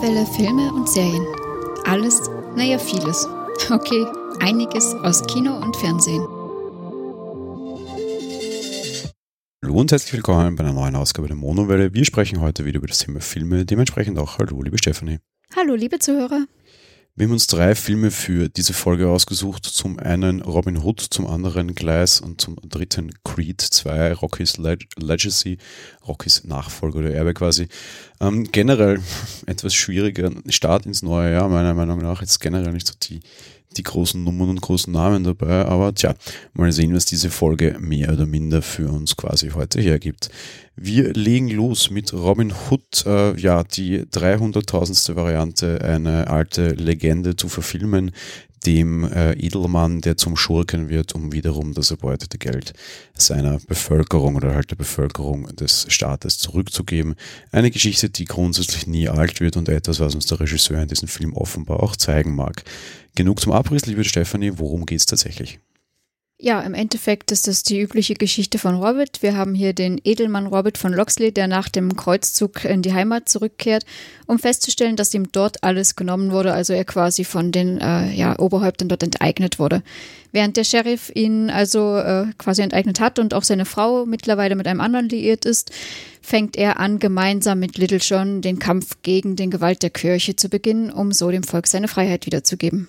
Monowelle Filme und Serien. Alles, naja, vieles. Okay, einiges aus Kino und Fernsehen. Hallo und herzlich willkommen bei einer neuen Ausgabe der Monowelle. Wir sprechen heute wieder über das Thema Filme, dementsprechend auch Hallo, liebe Stephanie. Hallo, liebe Zuhörer. Wir haben uns drei Filme für diese Folge ausgesucht. Zum einen Robin Hood, zum anderen Gleis und zum dritten Creed 2, Rocky's Leg Legacy, Rocky's Nachfolger oder Erbe quasi. Ähm, generell etwas schwieriger Start ins neue Jahr, meiner Meinung nach. Jetzt generell nicht so die die großen Nummern und großen Namen dabei, aber tja, mal sehen, was diese Folge mehr oder minder für uns quasi heute hergibt. Wir legen los mit Robin Hood, äh, ja, die 300.000. Variante, eine alte Legende zu verfilmen, dem äh, Edelmann, der zum Schurken wird, um wiederum das erbeutete Geld seiner Bevölkerung oder halt der Bevölkerung des Staates zurückzugeben. Eine Geschichte, die grundsätzlich nie alt wird und etwas, was uns der Regisseur in diesem Film offenbar auch zeigen mag. Genug zum Abriss, liebe Stefanie, worum geht's tatsächlich? Ja, im Endeffekt ist das die übliche Geschichte von Robert. Wir haben hier den Edelmann Robert von Loxley, der nach dem Kreuzzug in die Heimat zurückkehrt, um festzustellen, dass ihm dort alles genommen wurde, also er quasi von den äh, ja, Oberhäuptern dort enteignet wurde. Während der Sheriff ihn also äh, quasi enteignet hat und auch seine Frau mittlerweile mit einem anderen liiert ist, fängt er an, gemeinsam mit Little John den Kampf gegen den Gewalt der Kirche zu beginnen, um so dem Volk seine Freiheit wiederzugeben.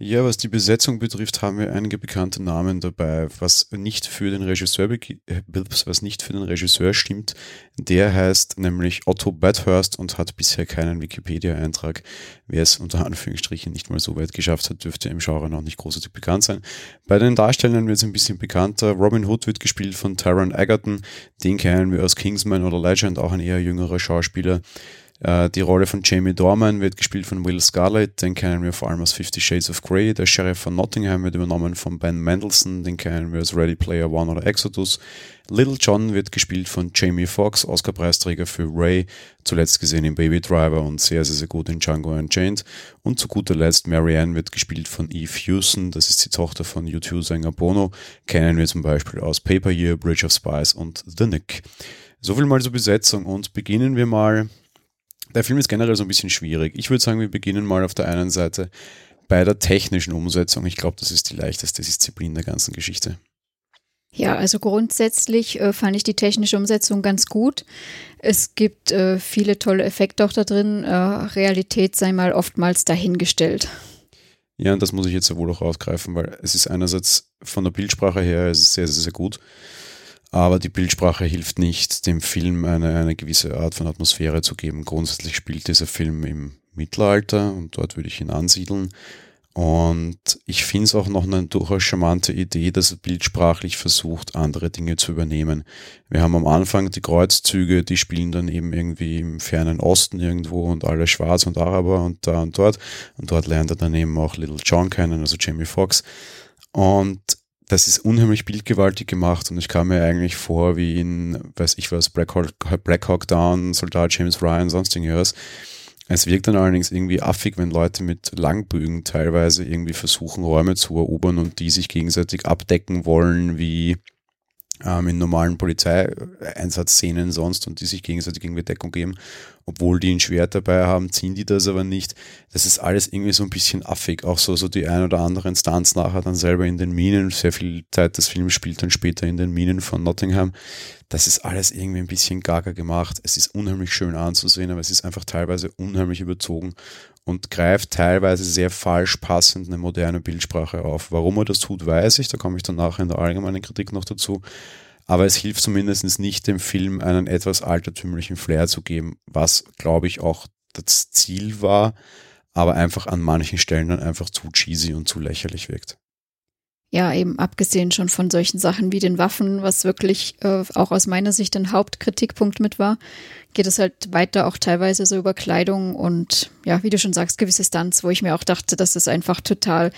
Ja, was die Besetzung betrifft, haben wir einige bekannte Namen dabei. Was nicht für den Regisseur, äh, was nicht für den Regisseur stimmt, der heißt nämlich Otto Bathurst und hat bisher keinen Wikipedia-Eintrag. Wer es unter Anführungsstrichen nicht mal so weit geschafft hat, dürfte im Genre noch nicht großartig bekannt sein. Bei den Darstellern wird es ein bisschen bekannter. Robin Hood wird gespielt von Taron Egerton. Den kennen wir aus Kingsman oder Legend, auch ein eher jüngerer Schauspieler. Äh, die Rolle von Jamie Dorman wird gespielt von Will Scarlett, den kennen wir vor allem aus Fifty Shades of Grey. Der Sheriff von Nottingham wird übernommen von Ben Mendelssohn, den kennen wir aus Ready Player One oder Exodus. Little John wird gespielt von Jamie Foxx, Oscar-Preisträger für Ray, zuletzt gesehen in Baby Driver und sehr, sehr, sehr gut in Django Unchained. Und zu guter Letzt Marianne wird gespielt von Eve Hewson, das ist die Tochter von U2-Sänger Bono, kennen wir zum Beispiel aus Paper Year, Bridge of Spies und The Nick. So viel mal zur Besetzung und beginnen wir mal der Film ist generell so ein bisschen schwierig. Ich würde sagen, wir beginnen mal auf der einen Seite bei der technischen Umsetzung. Ich glaube, das ist die leichteste Disziplin der ganzen Geschichte. Ja, also grundsätzlich äh, fand ich die technische Umsetzung ganz gut. Es gibt äh, viele tolle Effekte auch da drin. Äh, Realität sei mal oftmals dahingestellt. Ja, und das muss ich jetzt wohl auch aufgreifen, weil es ist einerseits von der Bildsprache her es ist sehr, sehr, sehr gut. Aber die Bildsprache hilft nicht, dem Film eine, eine gewisse Art von Atmosphäre zu geben. Grundsätzlich spielt dieser Film im Mittelalter und dort würde ich ihn ansiedeln. Und ich finde es auch noch eine durchaus charmante Idee, dass er bildsprachlich versucht, andere Dinge zu übernehmen. Wir haben am Anfang die Kreuzzüge, die spielen dann eben irgendwie im fernen Osten irgendwo und alle schwarz und Araber und da und dort. Und dort lernt er dann eben auch Little John kennen, also Jamie Foxx. Und das ist unheimlich bildgewaltig gemacht und ich kam mir eigentlich vor wie in, weiß ich was, Black Hawk, Black Hawk Down, Soldat James Ryan, sonst irgendwas. Es wirkt dann allerdings irgendwie affig, wenn Leute mit Langbögen teilweise irgendwie versuchen, Räume zu erobern und die sich gegenseitig abdecken wollen, wie ähm, in normalen Polizeieinsatzszenen sonst und die sich gegenseitig irgendwie Deckung geben. Obwohl die ein Schwert dabei haben, ziehen die das aber nicht. Das ist alles irgendwie so ein bisschen affig. Auch so, so die ein oder andere Instanz nachher dann selber in den Minen. Sehr viel Zeit des Films spielt dann später in den Minen von Nottingham. Das ist alles irgendwie ein bisschen gaga gemacht. Es ist unheimlich schön anzusehen, aber es ist einfach teilweise unheimlich überzogen und greift teilweise sehr falsch passend eine moderne Bildsprache auf. Warum er das tut, weiß ich, da komme ich dann nachher in der allgemeinen Kritik noch dazu. Aber es hilft zumindest nicht dem Film einen etwas altertümlichen Flair zu geben, was, glaube ich, auch das Ziel war, aber einfach an manchen Stellen dann einfach zu cheesy und zu lächerlich wirkt ja, eben abgesehen schon von solchen Sachen wie den Waffen, was wirklich äh, auch aus meiner Sicht ein Hauptkritikpunkt mit war, geht es halt weiter auch teilweise so über Kleidung und ja, wie du schon sagst, gewisse Stunts, wo ich mir auch dachte, das ist einfach total,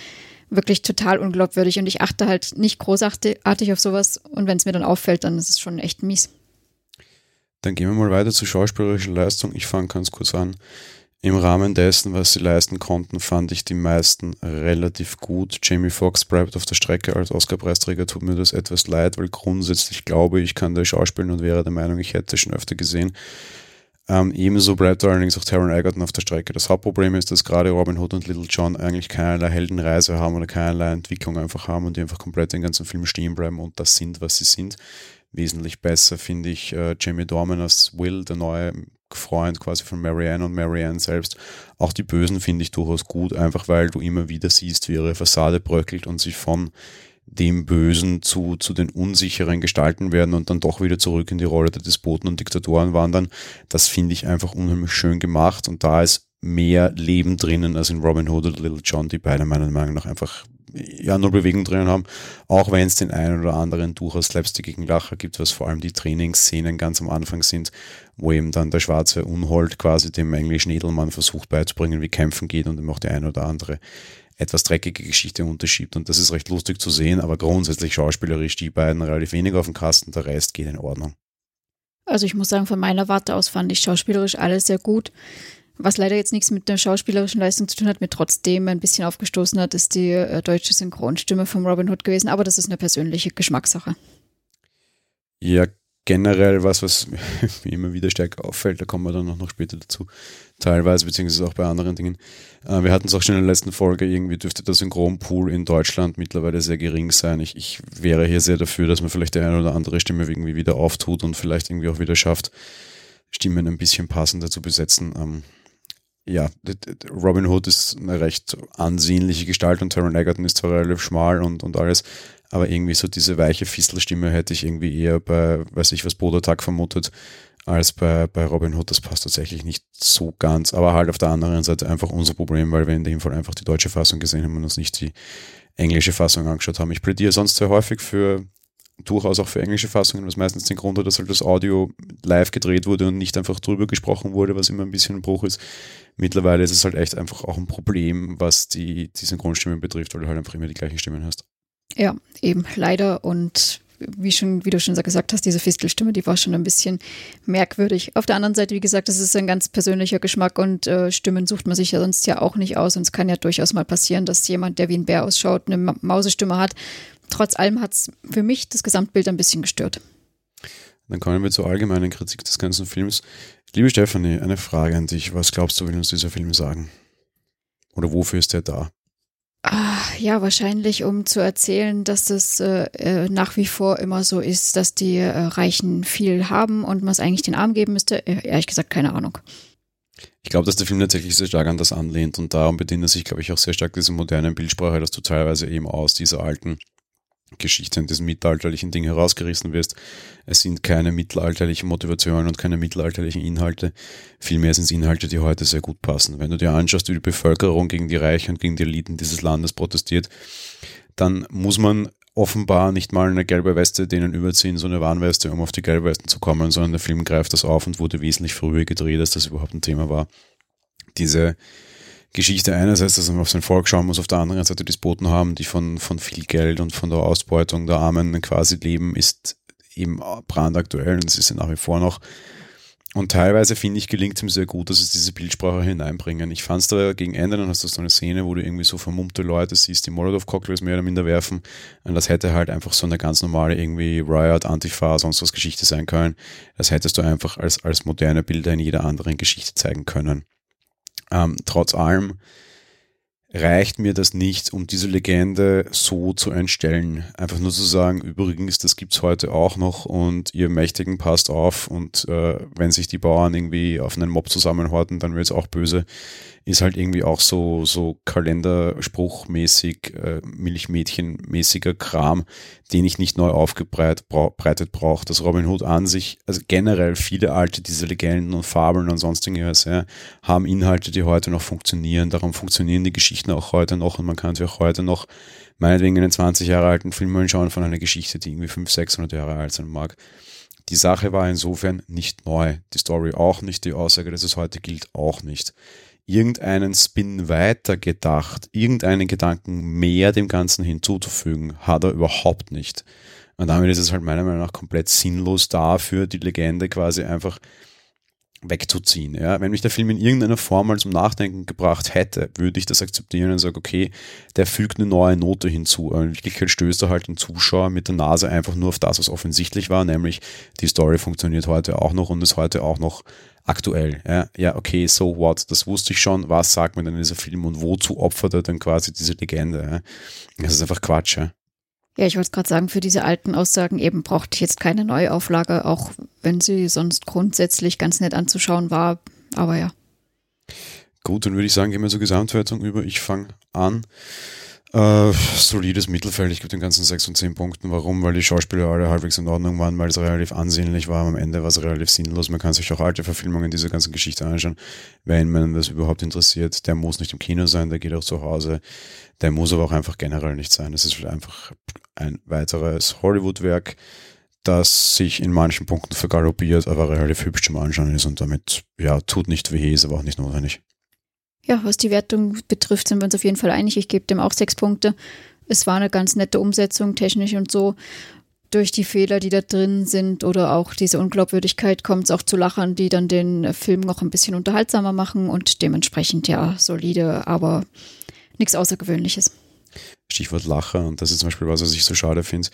wirklich total unglaubwürdig und ich achte halt nicht großartig auf sowas und wenn es mir dann auffällt, dann ist es schon echt mies. Dann gehen wir mal weiter zur schauspielerischen Leistung. Ich fange ganz kurz an. Im Rahmen dessen, was sie leisten konnten, fand ich die meisten relativ gut. Jamie Foxx bleibt auf der Strecke als Oscar-Preisträger, tut mir das etwas leid, weil grundsätzlich glaube ich, kann der schauspielen und wäre der Meinung, ich hätte schon öfter gesehen. Ähm, ebenso bleibt allerdings auch Taron Egerton auf der Strecke. Das Hauptproblem ist, dass gerade Robin Hood und Little John eigentlich keinerlei Heldenreise haben oder keinerlei Entwicklung einfach haben und die einfach komplett den ganzen Film stehen bleiben und das sind, was sie sind. Wesentlich besser finde ich äh, Jamie Dorman als Will, der neue Freund quasi von Marianne und Marianne selbst. Auch die Bösen finde ich durchaus gut, einfach weil du immer wieder siehst, wie ihre Fassade bröckelt und sich von dem Bösen zu, zu den unsicheren Gestalten werden und dann doch wieder zurück in die Rolle der Despoten und Diktatoren wandern. Das finde ich einfach unheimlich schön gemacht und da ist mehr Leben drinnen als in Robin Hood und Little John, die beide meiner Meinung nach einfach ja nur Bewegung drinnen haben, auch wenn es den einen oder anderen durchaus slapstickigen Lacher gibt, was vor allem die Trainingsszenen ganz am Anfang sind, wo eben dann der schwarze Unhold quasi dem englischen Edelmann versucht beizubringen, wie kämpfen geht und ihm auch die eine oder andere etwas dreckige Geschichte unterschiebt. Und das ist recht lustig zu sehen, aber grundsätzlich schauspielerisch die beiden relativ wenig auf dem Kasten, der Rest geht in Ordnung. Also ich muss sagen, von meiner Warte aus fand ich schauspielerisch alles sehr gut. Was leider jetzt nichts mit der schauspielerischen Leistung zu tun hat, mir trotzdem ein bisschen aufgestoßen hat, ist die äh, deutsche Synchronstimme von Robin Hood gewesen, aber das ist eine persönliche Geschmackssache. Ja, generell was, was mir immer wieder stärker auffällt, da kommen wir dann noch später dazu, teilweise, beziehungsweise auch bei anderen Dingen. Äh, wir hatten es auch schon in der letzten Folge, irgendwie dürfte der Synchronpool in Deutschland mittlerweile sehr gering sein. Ich, ich wäre hier sehr dafür, dass man vielleicht die eine oder andere Stimme irgendwie wieder auftut und vielleicht irgendwie auch wieder schafft, Stimmen ein bisschen passender zu besetzen. Ähm, ja, Robin Hood ist eine recht ansehnliche Gestalt und Taron Egerton ist zwar relativ schmal und, und alles, aber irgendwie so diese weiche Fistelstimme hätte ich irgendwie eher bei, weiß ich was, Bodotak vermutet, als bei, bei Robin Hood. Das passt tatsächlich nicht so ganz, aber halt auf der anderen Seite einfach unser Problem, weil wir in dem Fall einfach die deutsche Fassung gesehen haben und uns nicht die englische Fassung angeschaut haben. Ich plädiere sonst sehr häufig für durchaus auch für englische Fassungen, was meistens den Grund hat, dass halt das Audio live gedreht wurde und nicht einfach drüber gesprochen wurde, was immer ein bisschen ein Bruch ist. Mittlerweile ist es halt echt einfach auch ein Problem, was die, die Synchronstimmen betrifft, weil du halt einfach immer die gleichen Stimmen hast. Ja, eben leider und wie, schon, wie du schon gesagt hast, diese Fistelstimme, die war schon ein bisschen merkwürdig. Auf der anderen Seite, wie gesagt, das ist ein ganz persönlicher Geschmack und äh, Stimmen sucht man sich ja sonst ja auch nicht aus. Und es kann ja durchaus mal passieren, dass jemand, der wie ein Bär ausschaut, eine Mausestimme hat. Trotz allem hat es für mich das Gesamtbild ein bisschen gestört. Dann kommen wir zur allgemeinen Kritik des ganzen Films. Liebe Stefanie, eine Frage an dich. Was glaubst du, will uns dieser Film sagen? Oder wofür ist er da? Ah, ja, wahrscheinlich, um zu erzählen, dass es äh, äh, nach wie vor immer so ist, dass die äh, Reichen viel haben und man es eigentlich den Arm geben müsste. Äh, ehrlich gesagt, keine Ahnung. Ich glaube, dass der Film tatsächlich sehr stark an das anlehnt und darum bedient er sich, glaube ich, auch sehr stark diese modernen Bildsprache, dass du teilweise eben aus dieser alten Geschichte in diesem mittelalterlichen Ding herausgerissen wirst. Es sind keine mittelalterlichen Motivationen und keine mittelalterlichen Inhalte. Vielmehr sind es Inhalte, die heute sehr gut passen. Wenn du dir anschaust, wie die Bevölkerung gegen die Reichen und gegen die Eliten dieses Landes protestiert, dann muss man offenbar nicht mal eine gelbe Weste denen überziehen, so eine Warnweste, um auf die gelbe Westen zu kommen, sondern der Film greift das auf und wurde wesentlich früher gedreht, als das überhaupt ein Thema war. Diese Geschichte einerseits, dass man auf sein Volk schauen muss, auf der anderen Seite Despoten haben, die von, von viel Geld und von der Ausbeutung der Armen quasi leben, ist eben brandaktuell und es ist ja nach wie vor noch. Und teilweise finde ich, gelingt es ihm sehr gut, dass es diese Bildsprache hineinbringen. Ich fand es da gegen Ende, dann hast du so eine Szene, wo du irgendwie so vermummte Leute siehst, die Molotov-Cocktails mehr oder minder werfen. Und das hätte halt einfach so eine ganz normale irgendwie Riot, Antifa, sonst was Geschichte sein können. Das hättest du einfach als, als moderne Bilder in jeder anderen Geschichte zeigen können. Ähm, trotz allem reicht mir das nicht, um diese Legende so zu entstellen. Einfach nur zu sagen, übrigens, das gibt's heute auch noch und ihr Mächtigen passt auf und äh, wenn sich die Bauern irgendwie auf einen Mob zusammenhorten, dann wird's auch böse ist halt irgendwie auch so, so Kalenderspruchmäßig, äh, Milchmädchenmäßiger Kram, den ich nicht neu aufgebreitet brauche. Das Robin Hood an sich, also generell viele alte, diese Legenden und Fabeln und sonstiges, ja, haben Inhalte, die heute noch funktionieren. Darum funktionieren die Geschichten auch heute noch und man kann sich auch heute noch meinetwegen einen 20 Jahre alten Film anschauen von einer Geschichte, die irgendwie 500, 600 Jahre alt sein mag. Die Sache war insofern nicht neu. Die Story auch nicht, die Aussage, dass es heute gilt, auch nicht irgendeinen Spin weiter gedacht, irgendeinen Gedanken mehr dem Ganzen hinzuzufügen, hat er überhaupt nicht. Und damit ist es halt meiner Meinung nach komplett sinnlos dafür, die Legende quasi einfach wegzuziehen. Ja? Wenn mich der Film in irgendeiner Form mal zum Nachdenken gebracht hätte, würde ich das akzeptieren und sagen, okay, der fügt eine neue Note hinzu. Aber in Wirklichkeit stößt er halt den Zuschauer mit der Nase einfach nur auf das, was offensichtlich war, nämlich die Story funktioniert heute auch noch und ist heute auch noch aktuell. Ja, ja okay, so what, das wusste ich schon. Was sagt mir denn dieser Film und wozu opfert er dann quasi diese Legende? Ja? Das ist einfach Quatsch. Ja? Ja, ich wollte gerade sagen, für diese alten Aussagen eben braucht jetzt keine Neuauflage, auch wenn sie sonst grundsätzlich ganz nett anzuschauen war. Aber ja. Gut, dann würde ich sagen, gehen wir zur Gesamtwertung über. Ich fange an. Äh, solides Mittelfeld, ich gebe den ganzen 6 und 10 Punkten. Warum? Weil die Schauspieler alle halbwegs in Ordnung waren, weil es relativ ansehnlich war. Am Ende war es relativ sinnlos. Man kann sich auch alte Verfilmungen dieser ganzen Geschichte anschauen, wenn man das überhaupt interessiert. Der muss nicht im Kino sein, der geht auch zu Hause. Der muss aber auch einfach generell nicht sein. Es ist einfach ein weiteres Hollywood-Werk, das sich in manchen Punkten vergaloppiert, aber relativ hübsch zum Anschauen ist und damit, ja, tut nicht weh, ist aber auch nicht notwendig. Ja, was die Wertung betrifft, sind wir uns auf jeden Fall einig. Ich gebe dem auch sechs Punkte. Es war eine ganz nette Umsetzung, technisch und so. Durch die Fehler, die da drin sind oder auch diese Unglaubwürdigkeit kommt es auch zu Lachern, die dann den Film noch ein bisschen unterhaltsamer machen und dementsprechend ja solide, aber nichts Außergewöhnliches. Stichwort Lacher und das ist zum Beispiel was, was ich so schade finde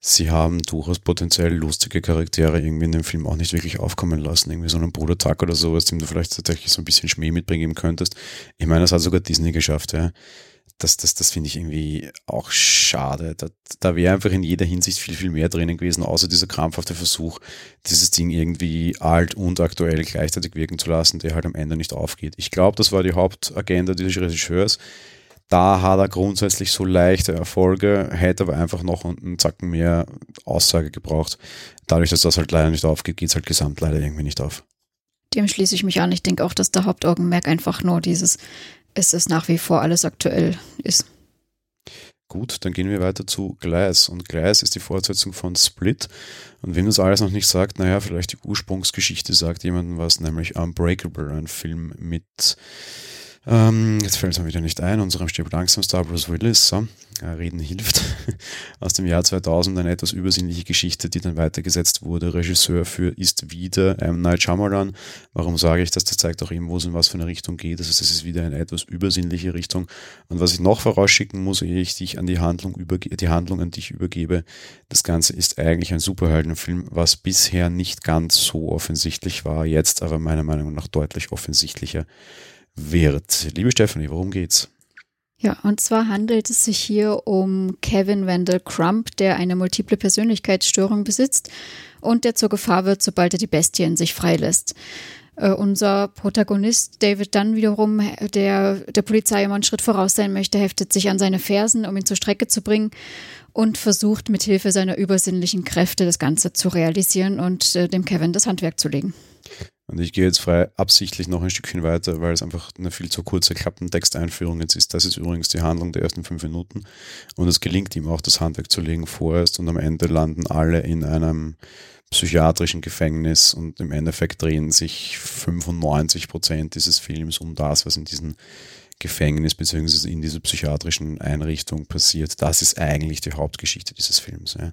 sie haben durchaus potenziell lustige Charaktere irgendwie in dem Film auch nicht wirklich aufkommen lassen. Irgendwie so einen Bruder Tuck oder sowas, dem du vielleicht tatsächlich so ein bisschen Schmäh mitbringen könntest. Ich meine, das hat sogar Disney geschafft, ja. Das, das, das finde ich irgendwie auch schade. Da, da wäre einfach in jeder Hinsicht viel, viel mehr drinnen gewesen, außer dieser krampfhafte Versuch, dieses Ding irgendwie alt und aktuell gleichzeitig wirken zu lassen, der halt am Ende nicht aufgeht. Ich glaube, das war die Hauptagenda dieses Regisseurs da hat er grundsätzlich so leichte Erfolge, hätte aber einfach noch einen Zacken mehr Aussage gebraucht. Dadurch, dass das halt leider nicht aufgeht, geht es halt gesamt leider irgendwie nicht auf. Dem schließe ich mich an. Ich denke auch, dass der Hauptaugenmerk einfach nur dieses, es ist nach wie vor alles aktuell ist. Gut, dann gehen wir weiter zu Gleis. Und Gleis ist die Fortsetzung von Split. Und wenn das alles noch nicht sagt, naja, vielleicht die Ursprungsgeschichte sagt jemandem was, nämlich Unbreakable, ein Film mit ähm, jetzt fällt es mir wieder nicht ein. Unserem stirbt langsam Star Bruce Willis. So. Reden hilft. Aus dem Jahr 2000 eine etwas übersinnliche Geschichte, die dann weitergesetzt wurde. Regisseur für ist wieder M. Night Shyamalan. Warum sage ich das? Das zeigt auch eben, wo es in was für eine Richtung geht. Das heißt, es ist wieder eine etwas übersinnliche Richtung. Und was ich noch vorausschicken muss, ehe ich dich an die Handlung übergebe, die Handlung an dich übergebe, das Ganze ist eigentlich ein Superheldenfilm, was bisher nicht ganz so offensichtlich war, jetzt aber meiner Meinung nach deutlich offensichtlicher wird. Liebe Stephanie, worum geht's? Ja, und zwar handelt es sich hier um Kevin Wendell Crump, der eine multiple Persönlichkeitsstörung besitzt und der zur Gefahr wird, sobald er die Bestie in sich freilässt. Uh, unser Protagonist David Dunn wiederum, der der Polizei immer einen Schritt voraus sein möchte, heftet sich an seine Fersen, um ihn zur Strecke zu bringen und versucht mit Hilfe seiner übersinnlichen Kräfte das Ganze zu realisieren und uh, dem Kevin das Handwerk zu legen. Und ich gehe jetzt frei absichtlich noch ein Stückchen weiter, weil es einfach eine viel zu kurze Klappentexteinführung jetzt ist. Das ist übrigens die Handlung der ersten fünf Minuten. Und es gelingt ihm auch, das Handwerk zu legen vorerst. Und am Ende landen alle in einem psychiatrischen Gefängnis und im Endeffekt drehen sich 95 Prozent dieses Films um das, was in diesem Gefängnis bzw. in dieser psychiatrischen Einrichtung passiert. Das ist eigentlich die Hauptgeschichte dieses Films. Ja.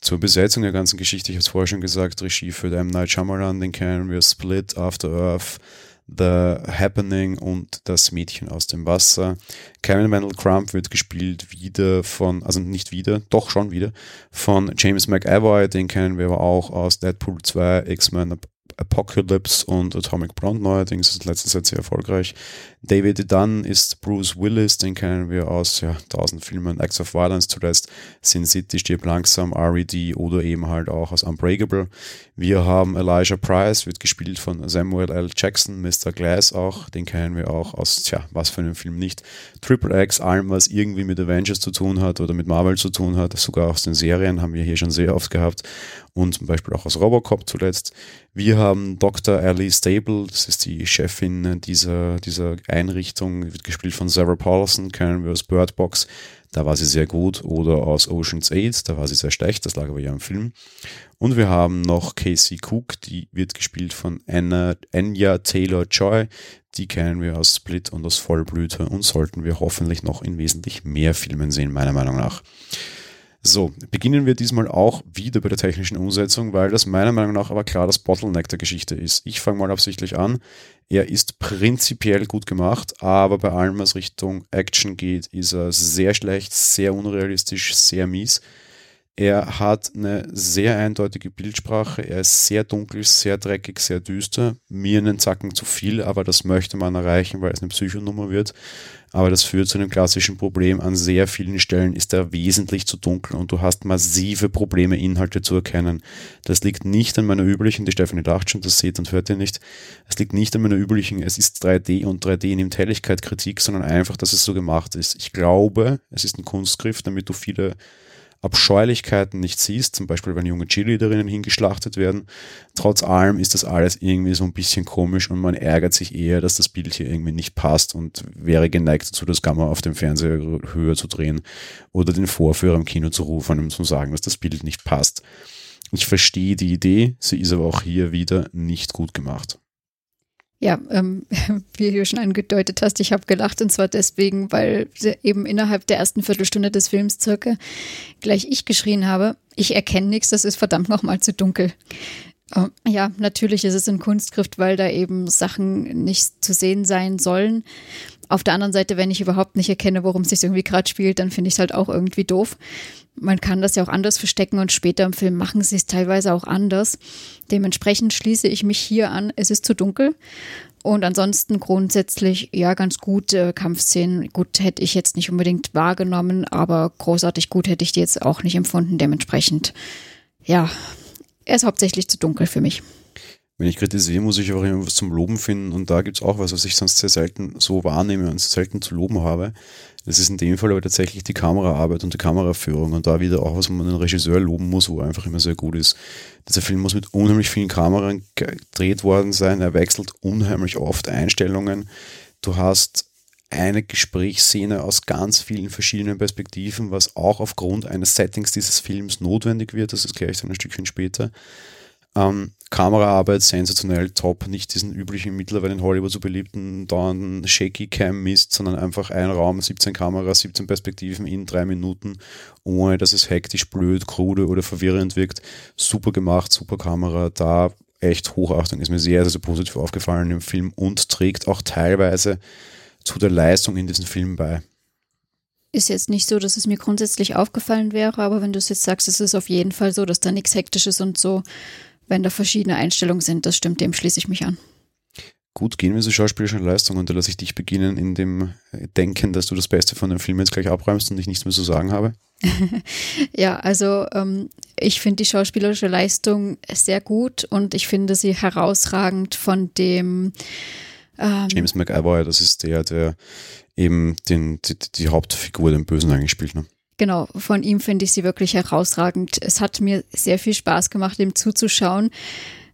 Zur Besetzung der ganzen Geschichte, ich habe es vorher schon gesagt, Regie für M. Night Shyamalan, den kennen wir, Split, After Earth, The Happening und Das Mädchen aus dem Wasser. Kevin Wendell Crump wird gespielt wieder von, also nicht wieder, doch schon wieder, von James McAvoy, den kennen wir aber auch aus Deadpool 2, X-Men Apocalypse und Atomic Blonde neuerdings, ist letzter Zeit sehr erfolgreich. David Dunn ist Bruce Willis, den kennen wir aus ja, tausend Filmen, Acts of Violence zuletzt, Sin City stirbt langsam, R.E.D. oder eben halt auch aus Unbreakable. Wir haben Elijah Price, wird gespielt von Samuel L. Jackson, Mr. Glass auch, den kennen wir auch aus, tja, was für einen Film nicht. Triple X, allem was irgendwie mit Avengers zu tun hat oder mit Marvel zu tun hat, sogar aus den Serien haben wir hier schon sehr oft gehabt und zum Beispiel auch aus Robocop zuletzt. Wir haben Dr. Ellie Stable, das ist die Chefin dieser, dieser Einrichtung, wird gespielt von Sarah Paulson, kennen wir aus Bird Box, da war sie sehr gut, oder aus Ocean's 8, da war sie sehr schlecht, das lag aber ja im Film. Und wir haben noch Casey Cook, die wird gespielt von Anna, Anya Taylor-Joy, die kennen wir aus Split und aus Vollblüte und sollten wir hoffentlich noch in wesentlich mehr Filmen sehen, meiner Meinung nach. So, beginnen wir diesmal auch wieder bei der technischen Umsetzung, weil das meiner Meinung nach aber klar das Bottleneck der Geschichte ist. Ich fange mal absichtlich an. Er ist prinzipiell gut gemacht, aber bei allem, was Richtung Action geht, ist er sehr schlecht, sehr unrealistisch, sehr mies. Er hat eine sehr eindeutige Bildsprache. Er ist sehr dunkel, sehr dreckig, sehr düster. Mir einen Zacken zu viel, aber das möchte man erreichen, weil es eine Psychonummer wird. Aber das führt zu einem klassischen Problem. An sehr vielen Stellen ist er wesentlich zu dunkel und du hast massive Probleme, Inhalte zu erkennen. Das liegt nicht an meiner üblichen, die Stefanie dacht schon, das seht und hört ihr nicht. Es liegt nicht an meiner üblichen, es ist 3D und 3D nimmt Helligkeit Kritik, sondern einfach, dass es so gemacht ist. Ich glaube, es ist ein Kunstgriff, damit du viele Abscheulichkeiten nicht siehst, zum Beispiel wenn junge Cheerleaderinnen hingeschlachtet werden. Trotz allem ist das alles irgendwie so ein bisschen komisch und man ärgert sich eher, dass das Bild hier irgendwie nicht passt und wäre geneigt dazu, das Gamma auf dem Fernseher höher zu drehen oder den Vorführer im Kino zu rufen und zu sagen, dass das Bild nicht passt. Ich verstehe die Idee, sie ist aber auch hier wieder nicht gut gemacht. Ja, ähm, wie du schon angedeutet hast, ich habe gelacht und zwar deswegen, weil eben innerhalb der ersten Viertelstunde des Films circa gleich ich geschrien habe, ich erkenne nichts, das ist verdammt nochmal zu dunkel. Oh, ja, natürlich ist es ein Kunstgriff, weil da eben Sachen nicht zu sehen sein sollen. Auf der anderen Seite, wenn ich überhaupt nicht erkenne, worum es sich irgendwie gerade spielt, dann finde ich es halt auch irgendwie doof. Man kann das ja auch anders verstecken und später im Film machen sie es teilweise auch anders. Dementsprechend schließe ich mich hier an, es ist zu dunkel. Und ansonsten grundsätzlich ja ganz gute Kampfszenen. Gut hätte ich jetzt nicht unbedingt wahrgenommen, aber großartig gut hätte ich die jetzt auch nicht empfunden. Dementsprechend ja, er ist hauptsächlich zu dunkel für mich wenn ich kritisiere, muss ich auch immer was zum Loben finden und da gibt es auch was, was ich sonst sehr selten so wahrnehme und sehr selten zu loben habe. Das ist in dem Fall aber tatsächlich die Kameraarbeit und die Kameraführung und da wieder auch was, wo man den Regisseur loben muss, wo er einfach immer sehr gut ist. Dieser Film muss mit unheimlich vielen Kameran gedreht worden sein, er wechselt unheimlich oft Einstellungen. Du hast eine Gesprächsszene aus ganz vielen verschiedenen Perspektiven, was auch aufgrund eines Settings dieses Films notwendig wird, das erkläre ich dann ein Stückchen später. Ähm, Kameraarbeit sensationell top, nicht diesen üblichen mittlerweile in Hollywood so beliebten dauernden Shaky Cam Mist, sondern einfach ein Raum, 17 Kameras, 17 Perspektiven in drei Minuten, ohne dass es hektisch, blöd, krude oder verwirrend wirkt. Super gemacht, super Kamera, da echt Hochachtung, ist mir sehr, sehr, positiv aufgefallen im Film und trägt auch teilweise zu der Leistung in diesem Film bei. Ist jetzt nicht so, dass es mir grundsätzlich aufgefallen wäre, aber wenn du es jetzt sagst, ist es auf jeden Fall so, dass da nichts Hektisches und so wenn da verschiedene Einstellungen sind, das stimmt, dem schließe ich mich an. Gut, gehen wir zur schauspielerischen Leistung und da lasse ich dich beginnen in dem Denken, dass du das Beste von dem Film jetzt gleich abräumst und ich nichts mehr zu sagen habe. ja, also ähm, ich finde die schauspielerische Leistung sehr gut und ich finde sie herausragend von dem ähm, James McAvoy, das ist der, der eben den, die, die Hauptfigur, den Bösen eigentlich spielt. Ne? Genau, von ihm finde ich sie wirklich herausragend. Es hat mir sehr viel Spaß gemacht, ihm zuzuschauen.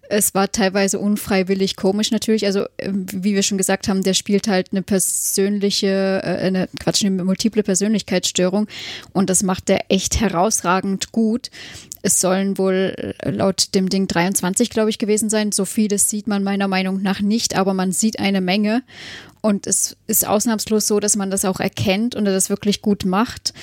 Es war teilweise unfreiwillig komisch natürlich. Also, ähm, wie wir schon gesagt haben, der spielt halt eine persönliche, äh, eine Quatsch, eine multiple Persönlichkeitsstörung und das macht er echt herausragend gut. Es sollen wohl äh, laut dem Ding 23, glaube ich, gewesen sein. So vieles sieht man meiner Meinung nach nicht, aber man sieht eine Menge. Und es ist ausnahmslos so, dass man das auch erkennt und er das wirklich gut macht.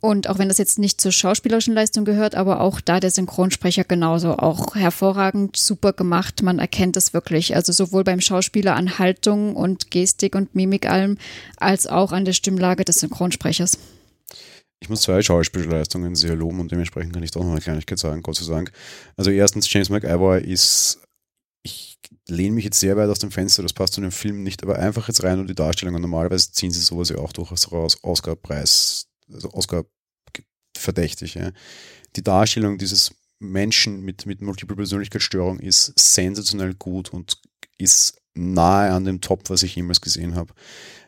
Und auch wenn das jetzt nicht zur schauspielerischen Leistung gehört, aber auch da der Synchronsprecher genauso auch hervorragend, super gemacht. Man erkennt es wirklich. Also sowohl beim Schauspieler an Haltung und Gestik und Mimik allem, als auch an der Stimmlage des Synchronsprechers. Ich muss zwei Schauspielleistungen sehr loben und dementsprechend kann ich doch noch eine Kleinigkeit sagen, Gott sei Dank. Also erstens, James McAvoy ist, ich lehne mich jetzt sehr weit aus dem Fenster, das passt zu dem Film nicht, aber einfach jetzt rein und die Darstellungen. Normalerweise ziehen sie sowas ja auch durchaus raus, Oscar-Preis also Oscar verdächtig. Ja. Die Darstellung dieses Menschen mit, mit Multiple Persönlichkeitsstörung ist sensationell gut und ist nahe an dem Top, was ich jemals gesehen habe.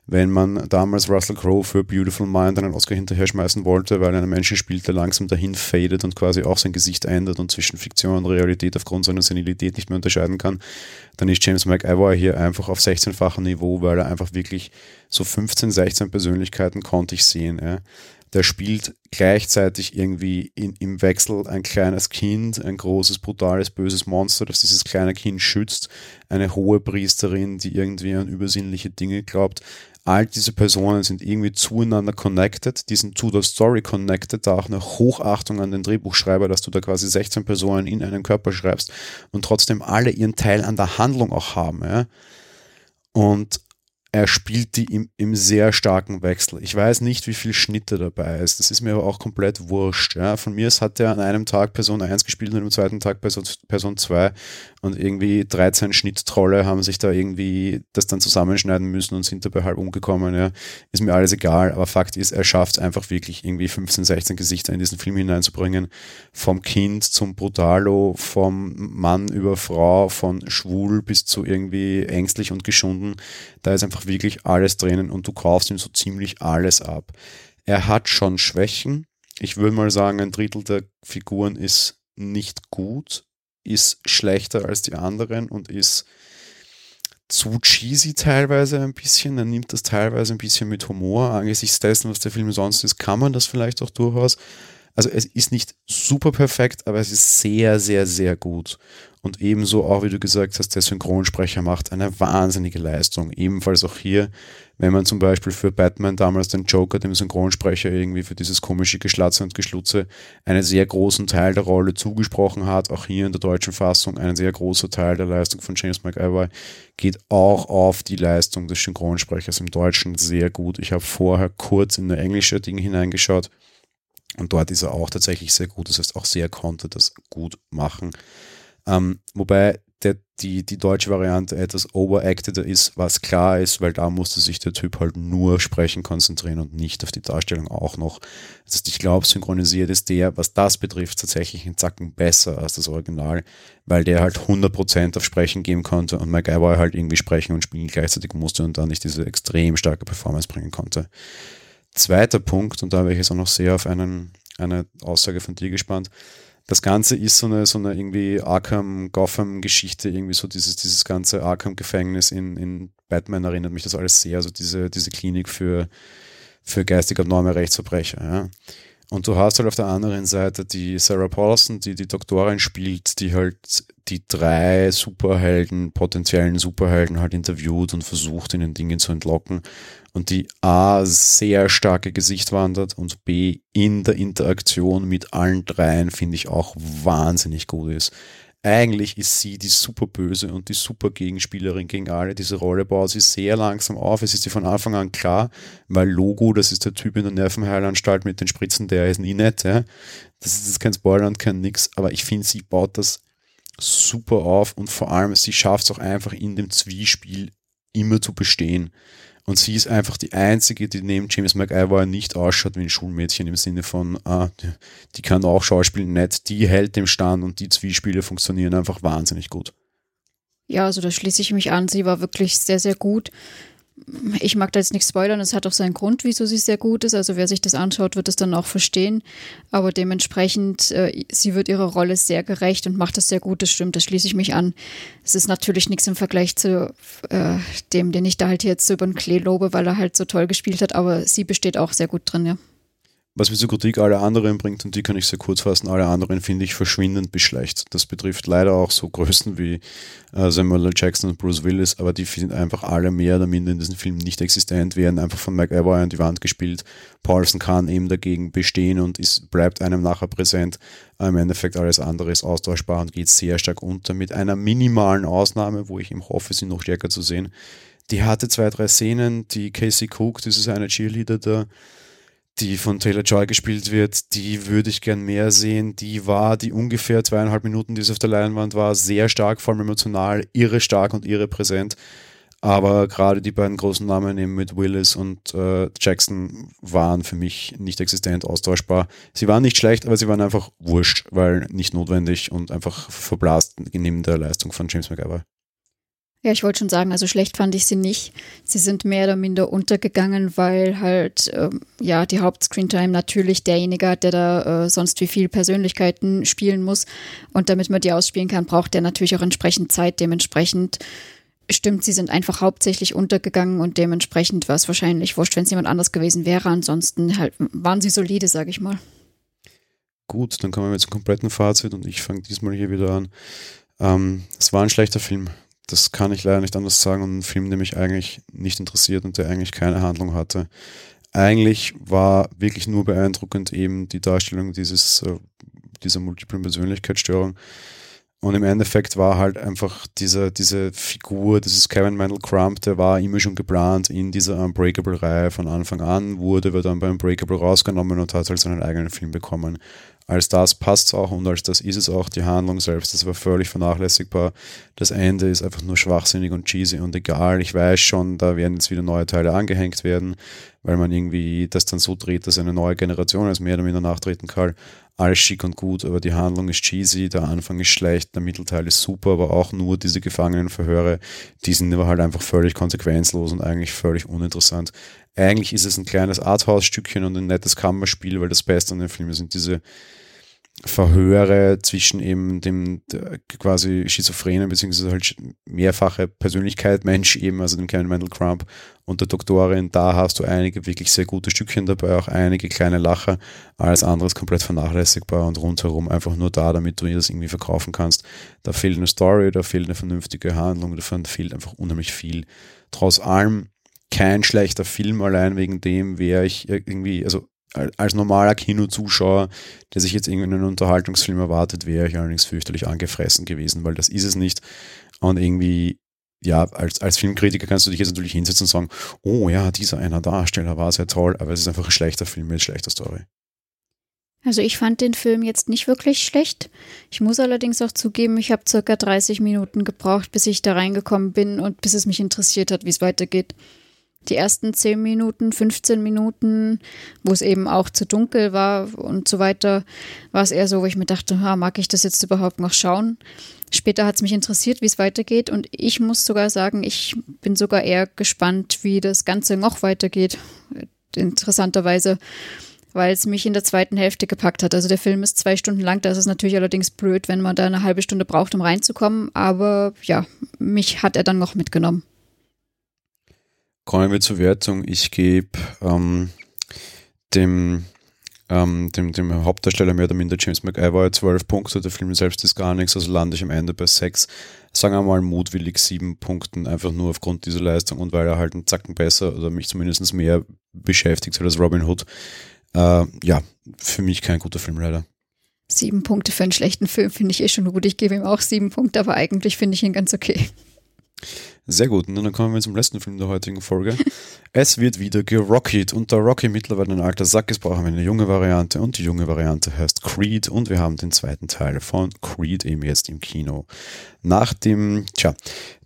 Wenn man damals Russell Crowe für Beautiful Mind einen Oscar hinterher schmeißen wollte, weil einen Menschen spielt, der langsam dahin fadet und quasi auch sein Gesicht ändert und zwischen Fiktion und Realität aufgrund seiner Senilität nicht mehr unterscheiden kann, dann ist James McAvoy hier einfach auf 16-fachem Niveau, weil er einfach wirklich so 15, 16 Persönlichkeiten konnte ich sehen. Ja der spielt gleichzeitig irgendwie in, im Wechsel ein kleines Kind, ein großes, brutales, böses Monster, das dieses kleine Kind schützt, eine hohe Priesterin, die irgendwie an übersinnliche Dinge glaubt. All diese Personen sind irgendwie zueinander connected, die sind zu der Story connected, da auch eine Hochachtung an den Drehbuchschreiber, dass du da quasi 16 Personen in einen Körper schreibst und trotzdem alle ihren Teil an der Handlung auch haben. Ja? Und er spielt die im, im sehr starken Wechsel. Ich weiß nicht, wie viel Schnitte dabei ist. Das ist mir aber auch komplett wurscht. Ja. Von mir aus hat er an einem Tag Person 1 gespielt und am zweiten Tag Person, Person 2 und irgendwie 13 Schnitttrolle haben sich da irgendwie das dann zusammenschneiden müssen und sind dabei halb umgekommen. Ja. Ist mir alles egal, aber Fakt ist, er schafft es einfach wirklich irgendwie 15, 16 Gesichter in diesen Film hineinzubringen. Vom Kind zum Brutalo, vom Mann über Frau, von schwul bis zu irgendwie ängstlich und geschunden. Da ist einfach einfach wirklich alles drinnen und du kaufst ihm so ziemlich alles ab. Er hat schon Schwächen. Ich würde mal sagen, ein Drittel der Figuren ist nicht gut, ist schlechter als die anderen und ist zu cheesy teilweise ein bisschen. Er nimmt das teilweise ein bisschen mit Humor. Angesichts dessen, was der Film sonst ist, kann man das vielleicht auch durchaus. Also es ist nicht super perfekt, aber es ist sehr, sehr, sehr gut. Und ebenso auch, wie du gesagt hast, der Synchronsprecher macht eine wahnsinnige Leistung. Ebenfalls auch hier, wenn man zum Beispiel für Batman damals den Joker, dem Synchronsprecher irgendwie für dieses komische Geschlatze und Geschlutze einen sehr großen Teil der Rolle zugesprochen hat, auch hier in der deutschen Fassung ein sehr großer Teil der Leistung von James McAvoy geht auch auf die Leistung des Synchronsprechers im Deutschen sehr gut. Ich habe vorher kurz in der englische Ding hineingeschaut und dort ist er auch tatsächlich sehr gut. Das heißt, auch sehr konnte das gut machen. Ähm, wobei der, die, die deutsche Variante etwas overacted ist, was klar ist, weil da musste sich der Typ halt nur sprechen konzentrieren und nicht auf die Darstellung auch noch. Das heißt, ich glaube, synchronisiert ist der, was das betrifft, tatsächlich einen Zacken besser als das Original, weil der halt 100% auf Sprechen geben konnte und MacGyver halt irgendwie sprechen und spielen gleichzeitig musste und dann nicht diese extrem starke Performance bringen konnte. Zweiter Punkt, und da wäre ich jetzt auch noch sehr auf einen, eine Aussage von dir gespannt, das Ganze ist so eine, so eine irgendwie Arkham-Gotham-Geschichte, irgendwie so dieses, dieses ganze Arkham-Gefängnis in, in Batman erinnert mich das alles sehr, also diese, diese Klinik für, für geistig abnorme Rechtsverbrecher. Ja. Und du hast halt auf der anderen Seite die Sarah Paulson, die die Doktorin spielt, die halt die drei Superhelden, potenziellen Superhelden halt interviewt und versucht, ihnen Dinge zu entlocken und die A sehr starke Gesicht wandert und B in der Interaktion mit allen dreien finde ich auch wahnsinnig gut ist. Eigentlich ist sie die super böse und die super Gegenspielerin gegen alle. Diese Rolle baut sie sehr langsam auf. Es ist ihr von Anfang an klar, weil Logo, das ist der Typ in der Nervenheilanstalt mit den Spritzen, der ist nie nett. Ja? Das ist kein Spoiler und kein Nix, aber ich finde, sie baut das super auf und vor allem, sie schafft es auch einfach in dem Zwiespiel immer zu bestehen. Und sie ist einfach die einzige, die neben James McIvoy nicht ausschaut wie ein Schulmädchen im Sinne von, ah, die kann auch Schauspielen nett, die hält dem Stand und die Zwiespieler funktionieren einfach wahnsinnig gut. Ja, also da schließe ich mich an. Sie war wirklich sehr, sehr gut ich mag da jetzt nicht spoilern, es hat auch seinen Grund, wieso sie sehr gut ist. Also wer sich das anschaut, wird es dann auch verstehen. Aber dementsprechend, äh, sie wird ihrer Rolle sehr gerecht und macht das sehr gut, das stimmt, das schließe ich mich an. Es ist natürlich nichts im Vergleich zu äh, dem, den ich da halt jetzt über den Klee lobe, weil er halt so toll gespielt hat, aber sie besteht auch sehr gut drin, ja. Was mir zur Kritik alle anderen bringt, und die kann ich sehr kurz fassen, alle anderen finde ich verschwindend bis schlecht. Das betrifft leider auch so Größen wie äh, Samuel L. Jackson und Bruce Willis, aber die sind einfach alle mehr oder minder in diesem Film nicht existent, werden einfach von McAvoy an die Wand gespielt. Paulson kann eben dagegen bestehen und ist, bleibt einem nachher präsent. Im Endeffekt alles andere ist austauschbar und geht sehr stark unter, mit einer minimalen Ausnahme, wo ich ihm hoffe, sie noch stärker zu sehen. Die hatte zwei, drei Szenen, die Casey Cook, das ist eine Cheerleader da, die von Taylor Joy gespielt wird, die würde ich gern mehr sehen. Die war die ungefähr zweieinhalb Minuten, die es auf der Leinwand war, sehr stark, vor allem emotional, irre stark und irre präsent. Aber gerade die beiden großen Namen eben mit Willis und äh, Jackson waren für mich nicht existent austauschbar. Sie waren nicht schlecht, aber sie waren einfach wurscht, weil nicht notwendig und einfach verblasst neben der Leistung von James McAvoy. Ja, ich wollte schon sagen, also schlecht fand ich sie nicht. Sie sind mehr oder minder untergegangen, weil halt ähm, ja die Hauptscreentime natürlich derjenige hat, der da äh, sonst wie viel Persönlichkeiten spielen muss. Und damit man die ausspielen kann, braucht der natürlich auch entsprechend Zeit. Dementsprechend stimmt, sie sind einfach hauptsächlich untergegangen und dementsprechend war es wahrscheinlich wurscht, wenn es jemand anders gewesen wäre. Ansonsten halt waren sie solide, sage ich mal. Gut, dann kommen wir zum kompletten Fazit und ich fange diesmal hier wieder an. Ähm, es war ein schlechter Film. Das kann ich leider nicht anders sagen. Und ein Film, der mich eigentlich nicht interessiert und der eigentlich keine Handlung hatte. Eigentlich war wirklich nur beeindruckend eben die Darstellung dieses, äh, dieser multiplen Persönlichkeitsstörung. Und im Endeffekt war halt einfach diese, diese Figur, dieses Kevin Mendel Crump, der war immer schon geplant in dieser Unbreakable-Reihe von Anfang an, wurde wir dann bei Unbreakable rausgenommen und hat halt seinen eigenen Film bekommen als das passt es auch und als das ist es auch. Die Handlung selbst, das war völlig vernachlässigbar. Das Ende ist einfach nur schwachsinnig und cheesy und egal. Ich weiß schon, da werden jetzt wieder neue Teile angehängt werden, weil man irgendwie das dann so dreht, dass eine neue Generation als mehr oder minder nachtreten kann. Alles schick und gut, aber die Handlung ist cheesy, der Anfang ist schlecht, der Mittelteil ist super, aber auch nur diese Gefangenenverhöre, die sind aber halt einfach völlig konsequenzlos und eigentlich völlig uninteressant. Eigentlich ist es ein kleines Arthouse-Stückchen und ein nettes Kammerspiel, weil das Beste an den Filmen sind diese Verhöre zwischen eben dem quasi schizophrenen beziehungsweise halt mehrfache Persönlichkeit Mensch eben, also dem kleinen Mendel Crump und der Doktorin, da hast du einige wirklich sehr gute Stückchen dabei, auch einige kleine Lacher, alles andere ist komplett vernachlässigbar und rundherum einfach nur da, damit du das irgendwie verkaufen kannst. Da fehlt eine Story, da fehlt eine vernünftige Handlung, davon fehlt einfach unheimlich viel. Trotz allem kein schlechter Film, allein wegen dem wäre ich irgendwie, also als normaler Kinozuschauer, der sich jetzt irgendeinen Unterhaltungsfilm erwartet, wäre ich allerdings fürchterlich angefressen gewesen, weil das ist es nicht. Und irgendwie, ja, als, als Filmkritiker kannst du dich jetzt natürlich hinsetzen und sagen, oh ja, dieser einer Darsteller war sehr toll, aber es ist einfach ein schlechter Film mit schlechter Story. Also ich fand den Film jetzt nicht wirklich schlecht. Ich muss allerdings auch zugeben, ich habe circa 30 Minuten gebraucht, bis ich da reingekommen bin und bis es mich interessiert hat, wie es weitergeht die ersten 10 Minuten, 15 Minuten, wo es eben auch zu dunkel war und so weiter, war es eher so, wo ich mir dachte, ha, mag ich das jetzt überhaupt noch schauen? Später hat es mich interessiert, wie es weitergeht und ich muss sogar sagen, ich bin sogar eher gespannt, wie das Ganze noch weitergeht. Interessanterweise, weil es mich in der zweiten Hälfte gepackt hat. Also der Film ist zwei Stunden lang, das ist natürlich allerdings blöd, wenn man da eine halbe Stunde braucht, um reinzukommen, aber ja, mich hat er dann noch mitgenommen. Kommen wir zur Wertung. Ich gebe ähm, dem, ähm, dem, dem Hauptdarsteller mehr oder minder James McIver 12 Punkte. Der Film selbst ist gar nichts, also lande ich am Ende bei 6. Sagen wir mal mutwillig 7 Punkten, einfach nur aufgrund dieser Leistung und weil er halt einen Zacken besser oder mich zumindest mehr beschäftigt als Robin Hood. Äh, ja, für mich kein guter Film leider. Sieben Punkte für einen schlechten Film finde ich eh schon gut. Ich gebe ihm auch sieben Punkte, aber eigentlich finde ich ihn ganz okay. Sehr gut, und dann kommen wir zum letzten Film der heutigen Folge. es wird wieder gerockied und da Rocky mittlerweile ein alter Sack ist, brauchen wir eine junge Variante und die junge Variante heißt Creed und wir haben den zweiten Teil von Creed eben jetzt im Kino. Nach dem, tja,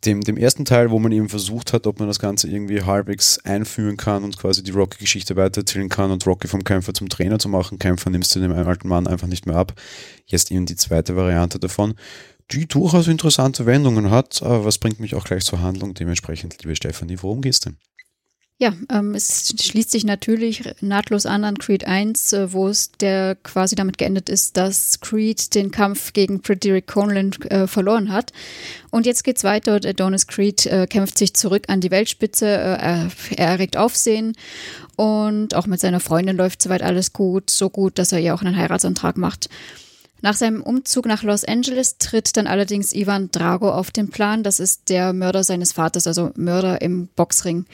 dem, dem ersten Teil, wo man eben versucht hat, ob man das Ganze irgendwie halbwegs einführen kann und quasi die Rocky-Geschichte weitererzählen kann und Rocky vom Kämpfer zum Trainer zu machen. Kämpfer nimmst du dem alten Mann einfach nicht mehr ab. Jetzt eben die zweite Variante davon die durchaus interessante Wendungen hat. Aber was bringt mich auch gleich zur Handlung? Dementsprechend, liebe Stefanie, worum geht's denn? Ja, ähm, es schließt sich natürlich nahtlos an an Creed 1, äh, wo es der quasi damit geendet ist, dass Creed den Kampf gegen Frederick Conlon äh, verloren hat. Und jetzt geht's weiter. Adonis Creed äh, kämpft sich zurück an die Weltspitze. Äh, er, er erregt Aufsehen und auch mit seiner Freundin läuft soweit alles gut, so gut, dass er ihr auch einen Heiratsantrag macht. Nach seinem Umzug nach Los Angeles tritt dann allerdings Ivan Drago auf den Plan. Das ist der Mörder seines Vaters, also Mörder im Boxring.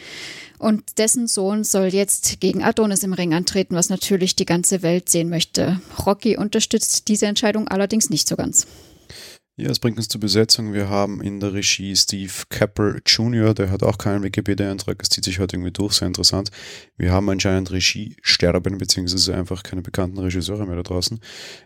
Und dessen Sohn soll jetzt gegen Adonis im Ring antreten, was natürlich die ganze Welt sehen möchte. Rocky unterstützt diese Entscheidung allerdings nicht so ganz. Ja, es bringt uns zur Besetzung. Wir haben in der Regie Steve Capper Jr., der hat auch keinen Wikipedia-Eintrag, das zieht sich heute irgendwie durch, sehr interessant. Wir haben anscheinend Regie-Sterben, beziehungsweise einfach keine bekannten Regisseure mehr da draußen.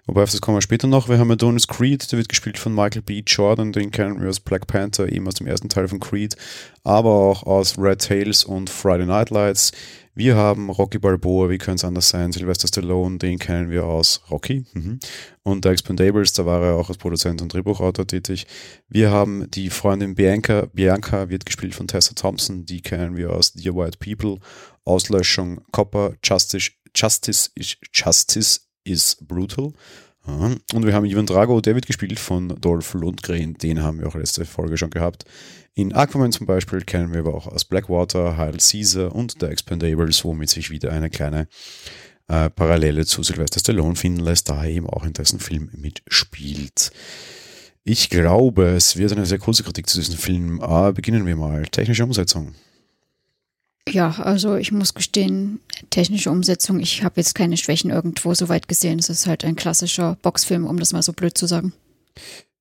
Wobei, auf das kommen wir später noch. Wir haben Adonis Creed, der wird gespielt von Michael B. Jordan, den kennen wir aus Black Panther, eben aus dem ersten Teil von Creed, aber auch aus Red Tails und Friday Night Lights. Wir haben Rocky Balboa, wie könnte es anders sein? Sylvester Stallone, den kennen wir aus Rocky. Mhm. Und der Expendables, da war er auch als Produzent und Drehbuchautor tätig. Wir haben die Freundin Bianca. Bianca wird gespielt von Tessa Thompson, die kennen wir aus Dear White People, Auslöschung, Copper, Justice, Justice, is, Justice is Brutal. Und wir haben Ivan Drago, David gespielt von Dolph Lundgren, den haben wir auch letzte Folge schon gehabt. In Aquaman zum Beispiel kennen wir aber auch aus Blackwater, Heil Caesar und The Expendables, womit sich wieder eine kleine äh, Parallele zu Sylvester Stallone finden lässt, da er eben auch in dessen Film mitspielt. Ich glaube, es wird eine sehr kurze Kritik zu diesem Film. Aber beginnen wir mal. Technische Umsetzung. Ja, also ich muss gestehen, technische Umsetzung, ich habe jetzt keine Schwächen irgendwo so weit gesehen. Es ist halt ein klassischer Boxfilm, um das mal so blöd zu sagen.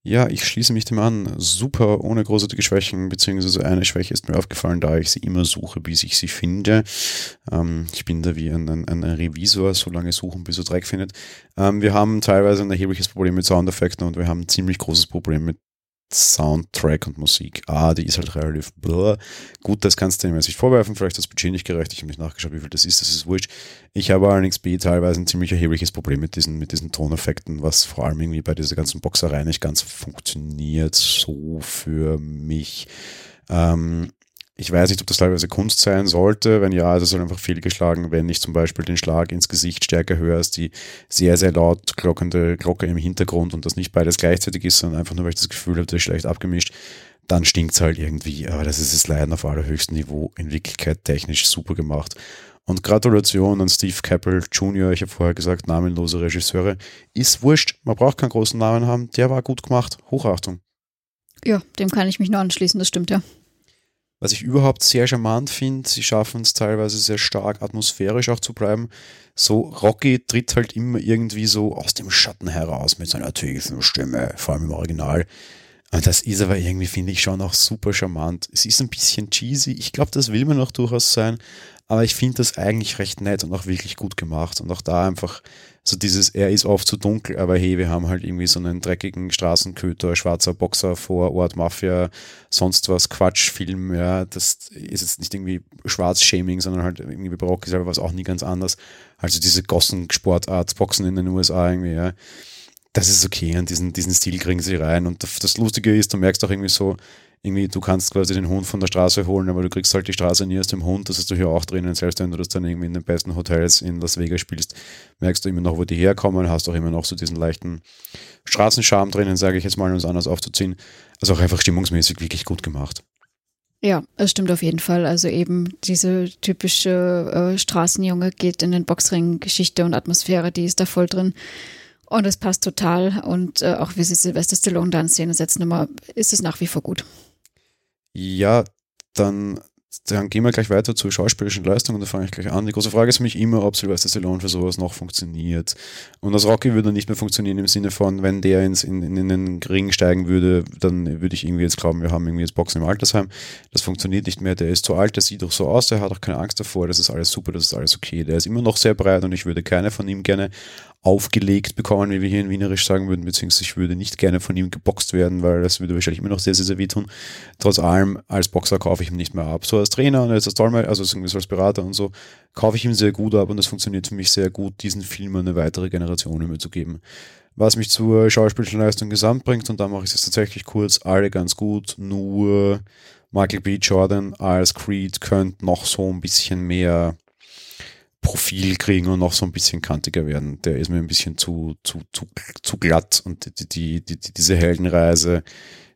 Ja, ich schließe mich dem an. Super, ohne großartige Schwächen, beziehungsweise eine Schwäche ist mir aufgefallen, da ich sie immer suche, bis ich sie finde. Ähm, ich bin da wie ein, ein, ein, Revisor, so lange suchen, bis er Dreck findet. Ähm, wir haben teilweise ein erhebliches Problem mit Soundeffekten und wir haben ein ziemlich großes Problem mit Soundtrack und Musik. Ah, die ist halt relativ blur. Gut, das kannst du ihm sich vorwerfen, vielleicht das Budget nicht gerecht. Ich habe nicht nachgeschaut, wie viel das ist, das ist wurscht. Ich habe allerdings B teilweise ein ziemlich erhebliches Problem mit diesen, mit diesen Toneffekten, was vor allem irgendwie bei dieser ganzen Boxerei nicht ganz funktioniert, so für mich. Ähm, ich weiß nicht, ob das teilweise Kunst sein sollte. Wenn ja, ist es halt einfach fehlgeschlagen, wenn ich zum Beispiel den Schlag ins Gesicht stärker höre als die sehr, sehr laut glockende Glocke im Hintergrund und das nicht beides gleichzeitig ist, sondern einfach nur, weil ich das Gefühl habe, das ist schlecht abgemischt, dann stinkt es halt irgendwie. Aber das ist das Leiden auf allerhöchstem Niveau, in Wirklichkeit technisch super gemacht. Und Gratulation an Steve Cappell Jr., ich habe vorher gesagt, namenlose Regisseure. Ist wurscht, man braucht keinen großen Namen haben, der war gut gemacht. Hochachtung. Ja, dem kann ich mich nur anschließen, das stimmt ja. Was ich überhaupt sehr charmant finde, sie schaffen es teilweise sehr stark atmosphärisch auch zu bleiben. So Rocky tritt halt immer irgendwie so aus dem Schatten heraus mit seiner tiefen Stimme, vor allem im Original. Und das ist aber irgendwie, finde ich, schon auch super charmant. Es ist ein bisschen cheesy. Ich glaube, das will man auch durchaus sein. Aber ich finde das eigentlich recht nett und auch wirklich gut gemacht. Und auch da einfach so dieses, er ist oft zu dunkel, aber hey, wir haben halt irgendwie so einen dreckigen Straßenköter, schwarzer Boxer vor Ort, Mafia, sonst was, Quatschfilm, ja, das ist jetzt nicht irgendwie Schwarzshaming, sondern halt irgendwie bei Rocky selber war es auch nie ganz anders. Also diese Gossen-Sportart, Boxen in den USA irgendwie, ja. Das ist okay, und diesen, diesen Stil kriegen sie rein. Und das Lustige ist, du merkst auch irgendwie so, irgendwie, du kannst quasi den Hund von der Straße holen, aber du kriegst halt die Straße nie aus dem Hund. Das hast du hier auch drinnen. Selbst wenn du das dann irgendwie in den besten Hotels in Las Vegas spielst, merkst du immer noch, wo die herkommen, hast auch immer noch so diesen leichten Straßenscham drinnen, sage ich jetzt mal, um es anders aufzuziehen. Also auch einfach stimmungsmäßig wirklich gut gemacht. Ja, es stimmt auf jeden Fall. Also eben diese typische äh, Straßenjunge geht in den Boxring, Geschichte und Atmosphäre, die ist da voll drin. Und es passt total. Und äh, auch wie sie Sylvester Stallone da in Szene setzen, immer ist es nach wie vor gut. Ja, dann, dann gehen wir gleich weiter zur schauspielerischen Leistung und da fange ich gleich an. Die große Frage ist für mich immer, ob Sylvester Stallone für sowas noch funktioniert. Und das Rocky würde nicht mehr funktionieren im Sinne von, wenn der ins, in, in, in den Ring steigen würde, dann würde ich irgendwie jetzt glauben, wir haben irgendwie jetzt Boxen im Altersheim. Das funktioniert nicht mehr. Der ist zu alt, der sieht doch so aus, der hat auch keine Angst davor, das ist alles super, das ist alles okay. Der ist immer noch sehr breit und ich würde keine von ihm gerne aufgelegt bekommen, wie wir hier in Wienerisch sagen würden, beziehungsweise ich würde nicht gerne von ihm geboxt werden, weil das würde wahrscheinlich immer noch sehr, sehr, sehr wehtun. Trotz allem, als Boxer kaufe ich ihm nicht mehr ab. So als Trainer und als Dolmetscher, also so als Berater und so, kaufe ich ihm sehr gut ab und das funktioniert für mich sehr gut, diesen Film eine weitere Generation immer zu geben. Was mich zur schauspielerischen Leistung gesamt bringt, und da mache ich es tatsächlich kurz, alle ganz gut, nur Michael B. Jordan als Creed könnte noch so ein bisschen mehr Profil kriegen und noch so ein bisschen kantiger werden. Der ist mir ein bisschen zu, zu, zu, zu glatt und die, die, die, diese Heldenreise,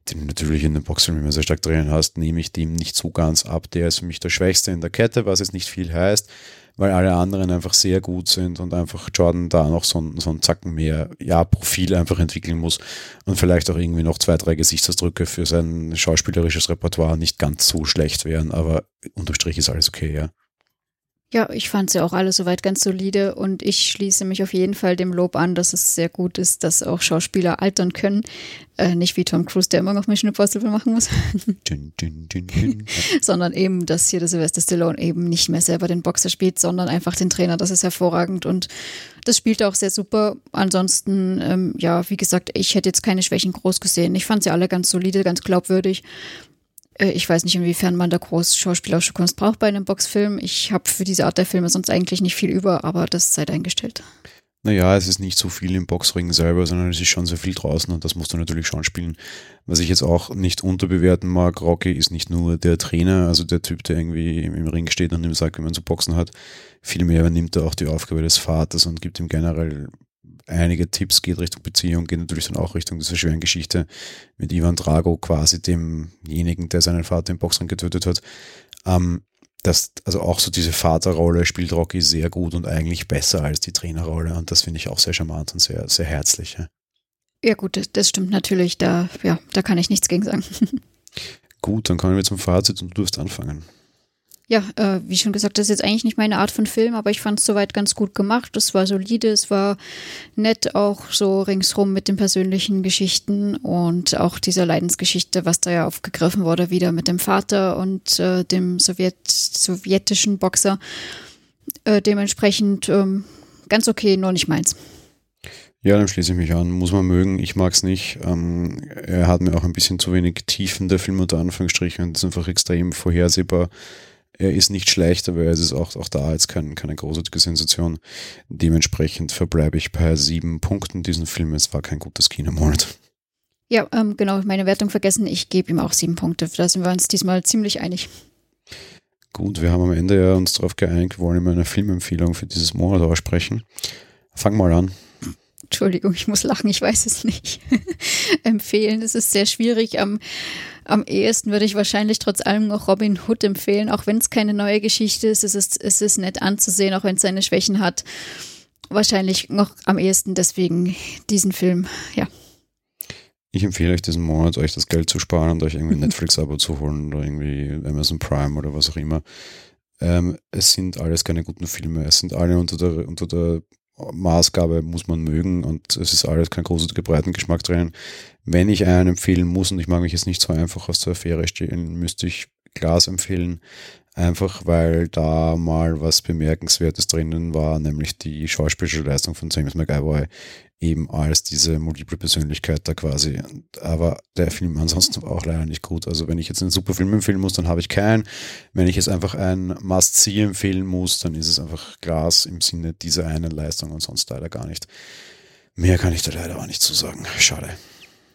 die du natürlich in den Boxfilmen immer sehr stark drin hast, nehme ich dem nicht so ganz ab. Der ist für mich der Schwächste in der Kette, was jetzt nicht viel heißt, weil alle anderen einfach sehr gut sind und einfach Jordan da noch so, so einen Zacken mehr, ja, Profil einfach entwickeln muss und vielleicht auch irgendwie noch zwei, drei Gesichtsausdrücke für sein schauspielerisches Repertoire nicht ganz so schlecht wären, aber unterm Strich ist alles okay, ja. Ja, ich fand sie auch alle soweit ganz solide und ich schließe mich auf jeden Fall dem Lob an, dass es sehr gut ist, dass auch Schauspieler altern können. Äh, nicht wie Tom Cruise, der immer noch Mission Impossible machen muss. dün, dün, dün, sondern eben, dass hier der Sylvester Stallone eben nicht mehr selber den Boxer spielt, sondern einfach den Trainer. Das ist hervorragend und das spielt auch sehr super. Ansonsten, ähm, ja, wie gesagt, ich hätte jetzt keine Schwächen groß gesehen. Ich fand sie alle ganz solide, ganz glaubwürdig ich weiß nicht, inwiefern man da groß schauspielerische Kunst braucht bei einem Boxfilm. Ich habe für diese Art der Filme sonst eigentlich nicht viel über, aber das sei eingestellt. Naja, es ist nicht so viel im Boxring selber, sondern es ist schon sehr viel draußen und das musst du natürlich schon spielen. Was ich jetzt auch nicht unterbewerten mag, Rocky ist nicht nur der Trainer, also der Typ, der irgendwie im Ring steht und ihm sagt, wie man zu boxen hat. Vielmehr übernimmt er auch die Aufgabe des Vaters und gibt ihm generell einige Tipps geht Richtung Beziehung, geht natürlich dann auch Richtung dieser schweren Geschichte mit Ivan Drago, quasi demjenigen, der seinen Vater im Boxring getötet hat. Ähm, das, also auch so diese Vaterrolle spielt Rocky sehr gut und eigentlich besser als die Trainerrolle. Und das finde ich auch sehr charmant und sehr, sehr herzlich. Ja, ja gut, das stimmt natürlich. Da, ja, da kann ich nichts gegen sagen. gut, dann kommen wir zum Fazit und du darfst anfangen. Ja, äh, wie schon gesagt, das ist jetzt eigentlich nicht meine Art von Film, aber ich fand es soweit ganz gut gemacht. Es war solide, es war nett auch so ringsrum mit den persönlichen Geschichten und auch dieser Leidensgeschichte, was da ja aufgegriffen wurde, wieder mit dem Vater und äh, dem Sowjet sowjetischen Boxer. Äh, dementsprechend ähm, ganz okay, nur nicht meins. Ja, dann schließe ich mich an. Muss man mögen. Ich mag es nicht. Ähm, er hat mir auch ein bisschen zu wenig Tiefen, der Film unter Anführungsstrichen. Und ist einfach extrem vorhersehbar er ist nicht schlecht, aber er ist auch, auch da jetzt kein, keine großartige Sensation. Dementsprechend verbleibe ich bei sieben Punkten diesen Film. Es war kein gutes Kinomonat. Ja, ähm, genau, meine Wertung vergessen. Ich gebe ihm auch sieben Punkte. Da sind wir uns diesmal ziemlich einig. Gut, wir haben am Ende ja uns darauf geeinigt, wir wollen immer eine Filmempfehlung für dieses Monat aussprechen. Fang mal an. Entschuldigung, ich muss lachen, ich weiß es nicht. Empfehlen, das ist sehr schwierig. Am, am ehesten würde ich wahrscheinlich trotz allem noch Robin Hood empfehlen, auch wenn es keine neue Geschichte ist. Es ist, es ist nett anzusehen, auch wenn es seine Schwächen hat. Wahrscheinlich noch am ehesten deswegen diesen Film, ja. Ich empfehle euch diesen Monat, euch das Geld zu sparen und euch irgendwie ein Netflix-Abo zu holen oder irgendwie Amazon Prime oder was auch immer. Ähm, es sind alles keine guten Filme. Es sind alle unter der, unter der Maßgabe muss man mögen und es ist alles kein großartiger Breitengeschmack drin. Wenn ich einen empfehlen muss und ich mag mich jetzt nicht so einfach aus der Affäre stehlen, müsste ich Glas empfehlen, einfach weil da mal was Bemerkenswertes drinnen war, nämlich die schauspielerische Leistung von James McAvoy eben als diese multiple Persönlichkeit da quasi. Aber der Film ansonsten war auch leider nicht gut. Also wenn ich jetzt einen super Film empfehlen muss, dann habe ich keinen. Wenn ich jetzt einfach ein Must-See empfehlen muss, dann ist es einfach Glas im Sinne dieser einen Leistung und sonst leider gar nicht. Mehr kann ich da leider auch nicht zu sagen. Schade.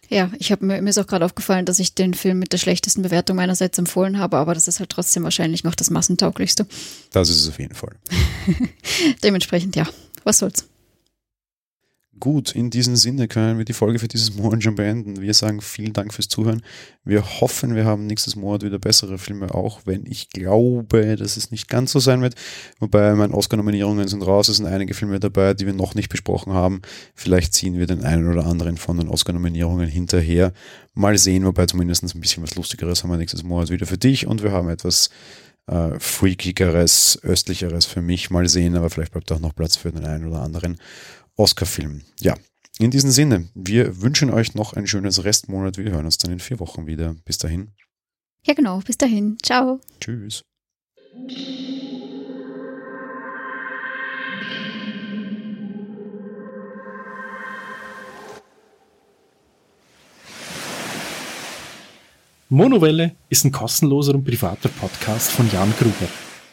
Ja, ich habe mir, mir ist auch gerade aufgefallen, dass ich den Film mit der schlechtesten Bewertung meinerseits empfohlen habe, aber das ist halt trotzdem wahrscheinlich noch das massentauglichste. Das ist es auf jeden Fall. Dementsprechend, ja, was soll's. Gut, in diesem Sinne können wir die Folge für dieses Monat schon beenden. Wir sagen vielen Dank fürs Zuhören. Wir hoffen, wir haben nächstes Monat wieder bessere Filme, auch wenn ich glaube, dass es nicht ganz so sein wird. Wobei meine Oscar-Nominierungen sind raus, es sind einige Filme dabei, die wir noch nicht besprochen haben. Vielleicht ziehen wir den einen oder anderen von den Oscar-Nominierungen hinterher. Mal sehen, wobei zumindest ein bisschen was Lustigeres haben wir nächstes Monat wieder für dich und wir haben etwas äh, freakigeres, östlicheres für mich. Mal sehen, aber vielleicht bleibt auch noch Platz für den einen oder anderen. Oscar-Film. Ja, in diesem Sinne, wir wünschen euch noch ein schönes Restmonat. Wir hören uns dann in vier Wochen wieder. Bis dahin. Ja, genau. Bis dahin. Ciao. Tschüss. Monowelle ist ein kostenloser und privater Podcast von Jan Gruber.